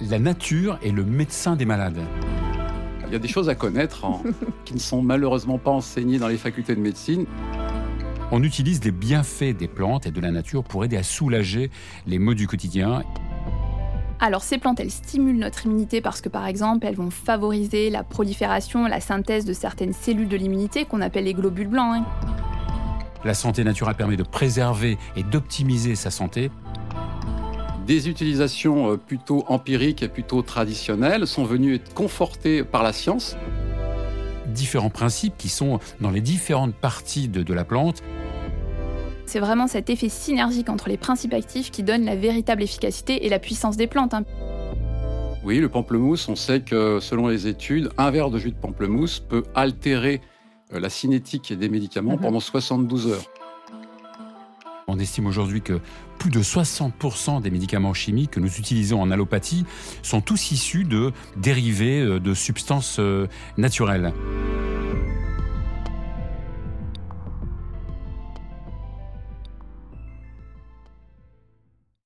la nature est le médecin des malades. Il y a des choses à connaître hein, qui ne sont malheureusement pas enseignées dans les facultés de médecine. On utilise des bienfaits des plantes et de la nature pour aider à soulager les maux du quotidien. Alors ces plantes, elles stimulent notre immunité parce que par exemple, elles vont favoriser la prolifération, la synthèse de certaines cellules de l'immunité qu'on appelle les globules blancs. Hein. La santé naturelle permet de préserver et d'optimiser sa santé. Des utilisations euh, plutôt empiriques et plutôt traditionnelles sont venues être confortées par la science. Différents principes qui sont dans les différentes parties de, de la plante. C'est vraiment cet effet synergique entre les principes actifs qui donne la véritable efficacité et la puissance des plantes. Hein. Oui, le pamplemousse, on sait que selon les études, un verre de jus de pamplemousse peut altérer euh, la cinétique des médicaments mhm. pendant 72 heures. On estime aujourd'hui que plus de 60% des médicaments chimiques que nous utilisons en allopathie sont tous issus de dérivés euh, de substances euh, naturelles.